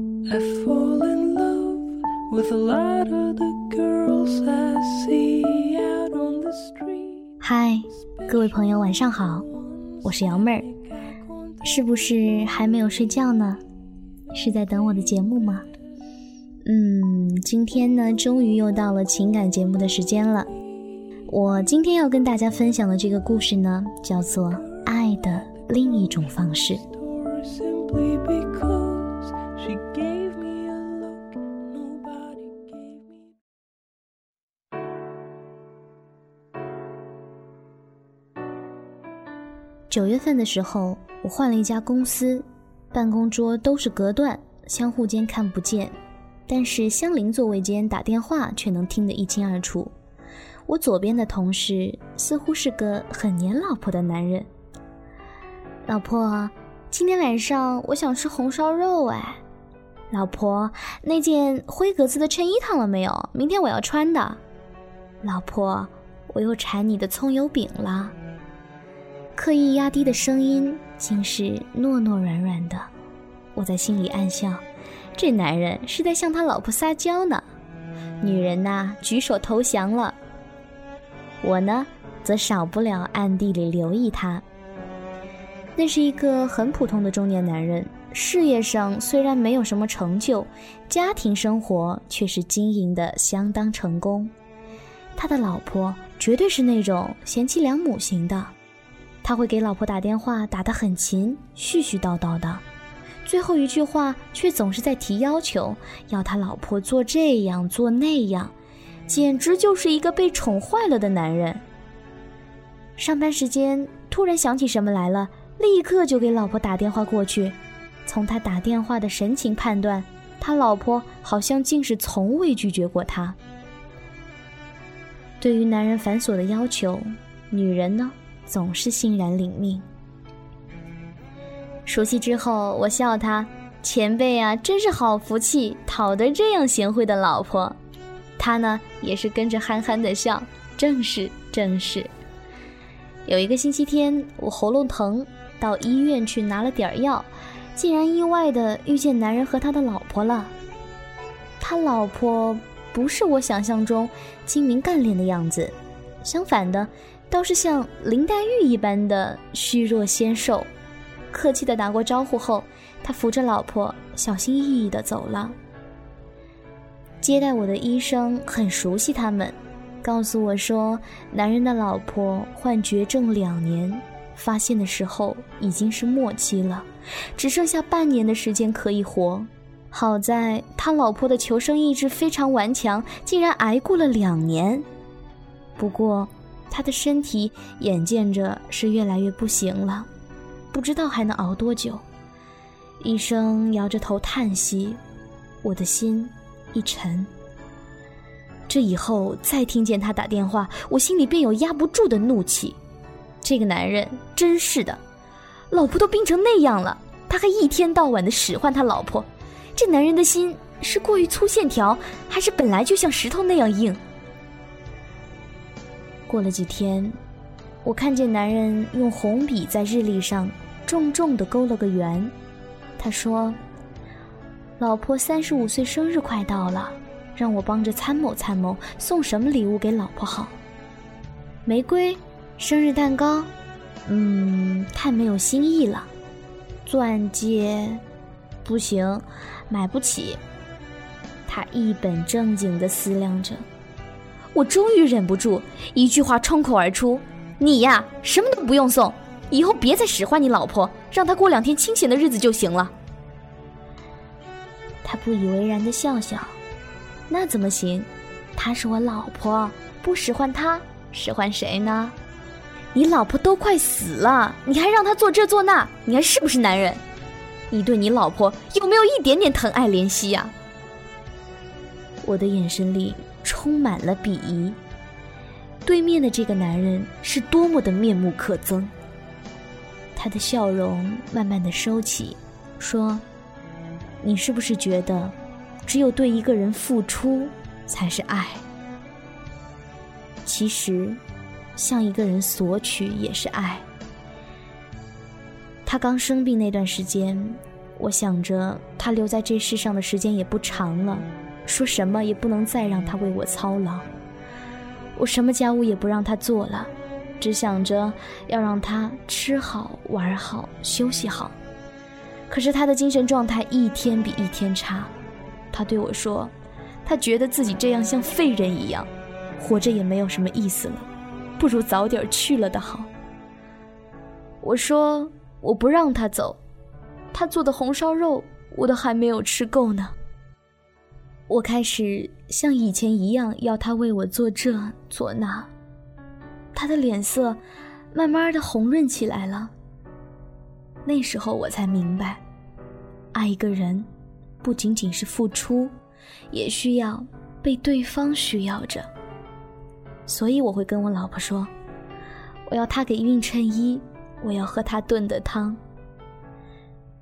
I fall in love with a lot of the girls I see out on the street. 嗨，各位朋友，晚上好，我是瑶妹儿，是不是还没有睡觉呢？是在等我的节目吗？嗯，今天呢，终于又到了情感节目的时间了。我今天要跟大家分享的这个故事呢，叫做《爱的另一种方式》。九月份的时候，我换了一家公司，办公桌都是隔断，相互间看不见，但是相邻座位间打电话却能听得一清二楚。我左边的同事似乎是个很黏老婆的男人。老婆，今天晚上我想吃红烧肉哎。老婆，那件灰格子的衬衣烫了没有？明天我要穿的。老婆，我又馋你的葱油饼了。刻意压低的声音，竟是糯糯软软的。我在心里暗笑，这男人是在向他老婆撒娇呢。女人呐、举手投降了。我呢，则少不了暗地里留意他。那是一个很普通的中年男人，事业上虽然没有什么成就，家庭生活却是经营的相当成功。他的老婆绝对是那种贤妻良母型的。他会给老婆打电话，打得很勤，絮絮叨叨的，最后一句话却总是在提要求，要他老婆做这样做那样，简直就是一个被宠坏了的男人。上班时间突然想起什么来了，立刻就给老婆打电话过去。从他打电话的神情判断，他老婆好像竟是从未拒绝过他。对于男人繁琐的要求，女人呢？总是欣然领命。熟悉之后，我笑他前辈啊，真是好福气，讨得这样贤惠的老婆。他呢，也是跟着憨憨的笑，正是正是。有一个星期天，我喉咙疼，到医院去拿了点药，竟然意外的遇见男人和他的老婆了。他老婆不是我想象中精明干练的样子，相反的。倒是像林黛玉一般的虚弱纤瘦，客气的打过招呼后，他扶着老婆小心翼翼的走了。接待我的医生很熟悉他们，告诉我说，男人的老婆患绝症两年，发现的时候已经是末期了，只剩下半年的时间可以活。好在他老婆的求生意志非常顽强，竟然挨过了两年。不过。他的身体眼见着是越来越不行了，不知道还能熬多久。医生摇着头叹息，我的心一沉。这以后再听见他打电话，我心里便有压不住的怒气。这个男人真是的，老婆都病成那样了，他还一天到晚的使唤他老婆。这男人的心是过于粗线条，还是本来就像石头那样硬？过了几天，我看见男人用红笔在日历上重重的勾了个圆。他说：“老婆三十五岁生日快到了，让我帮着参谋参谋，送什么礼物给老婆好？玫瑰，生日蛋糕，嗯，太没有新意了。钻戒，不行，买不起。”他一本正经的思量着。我终于忍不住，一句话冲口而出：“你呀，什么都不用送，以后别再使唤你老婆，让她过两天清闲的日子就行了。”他不以为然的笑笑：“那怎么行？她是我老婆，不使唤她，使唤谁呢？你老婆都快死了，你还让她做这做那，你还是不是男人？你对你老婆有没有一点点疼爱怜惜呀？”我的眼神里。充满了鄙夷。对面的这个男人是多么的面目可憎。他的笑容慢慢的收起，说：“你是不是觉得，只有对一个人付出才是爱？其实，向一个人索取也是爱。”他刚生病那段时间，我想着他留在这世上的时间也不长了，说什么也不能再让他为我操劳。我什么家务也不让他做了，只想着要让他吃好、玩好、休息好。可是他的精神状态一天比一天差，他对我说，他觉得自己这样像废人一样，活着也没有什么意思了，不如早点去了的好。我说我不让他走。他做的红烧肉，我都还没有吃够呢。我开始像以前一样要他为我做这做那，他的脸色慢慢的红润起来了。那时候我才明白，爱一个人，不仅仅是付出，也需要被对方需要着。所以我会跟我老婆说，我要他给熨衬衣，我要喝他炖的汤。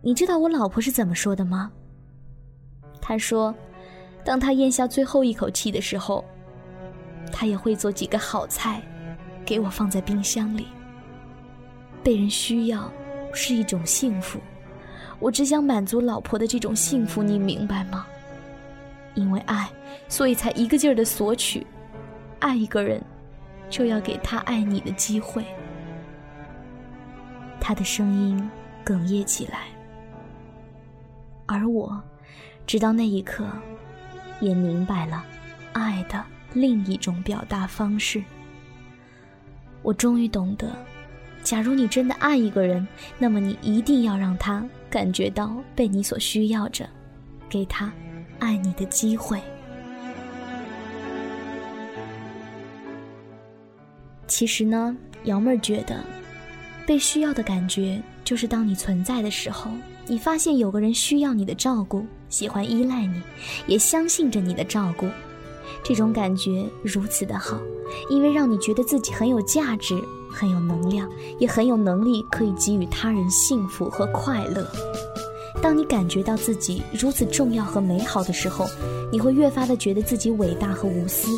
你知道我老婆是怎么说的吗？她说，当他咽下最后一口气的时候，他也会做几个好菜，给我放在冰箱里。被人需要是一种幸福，我只想满足老婆的这种幸福，你明白吗？因为爱，所以才一个劲儿的索取。爱一个人，就要给他爱你的机会。他的声音哽咽起来。而我，直到那一刻，也明白了爱的另一种表达方式。我终于懂得，假如你真的爱一个人，那么你一定要让他感觉到被你所需要着，给他爱你的机会。其实呢，瑶妹儿觉得，被需要的感觉，就是当你存在的时候。你发现有个人需要你的照顾，喜欢依赖你，也相信着你的照顾，这种感觉如此的好，因为让你觉得自己很有价值，很有能量，也很有能力可以给予他人幸福和快乐。当你感觉到自己如此重要和美好的时候，你会越发的觉得自己伟大和无私。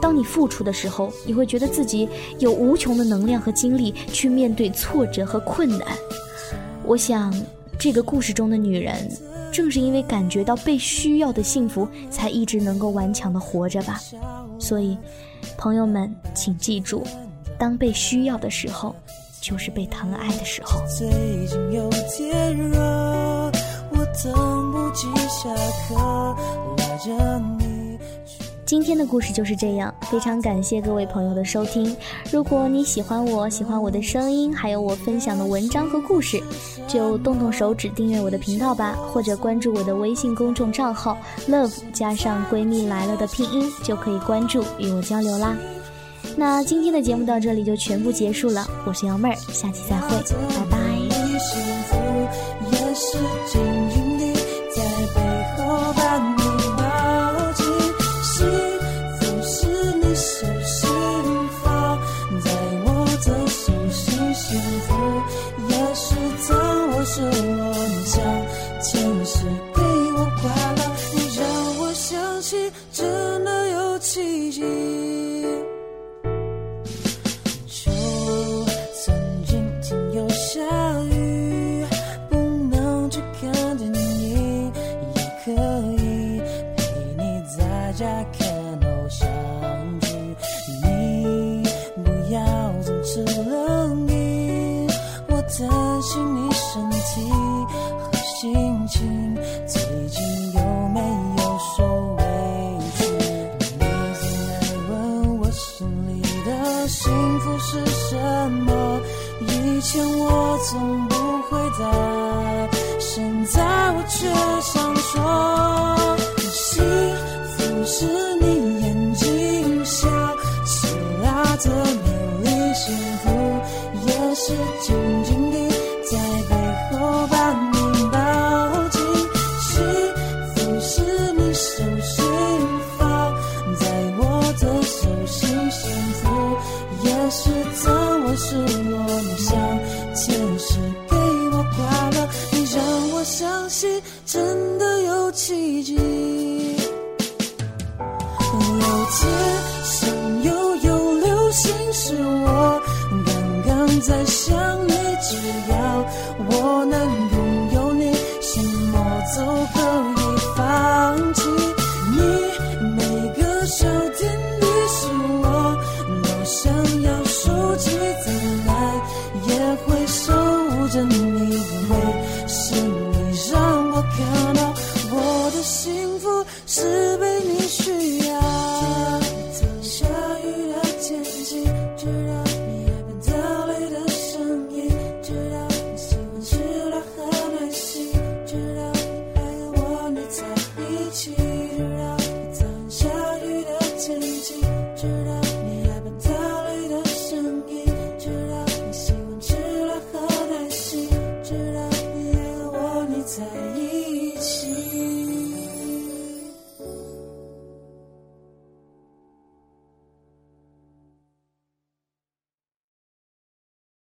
当你付出的时候，你会觉得自己有无穷的能量和精力去面对挫折和困难。我想。这个故事中的女人，正是因为感觉到被需要的幸福，才一直能够顽强的活着吧。所以，朋友们，请记住，当被需要的时候，就是被疼爱的时候。最近有点热，我等不及下课，拉着你。今天的故事就是这样，非常感谢各位朋友的收听。如果你喜欢我，喜欢我的声音，还有我分享的文章和故事，就动动手指订阅我的频道吧，或者关注我的微信公众账号 “love” 加上“闺蜜来了”的拼音，就可以关注与我交流啦。那今天的节目到这里就全部结束了，我是瑶妹儿，下期再会，拜拜。现在我却想再想你，只要我能拥有你，什么都可以放弃。你每个秋天，你是我都想要收集，再来也会守着你，因为是你让我看到我的幸福是。captured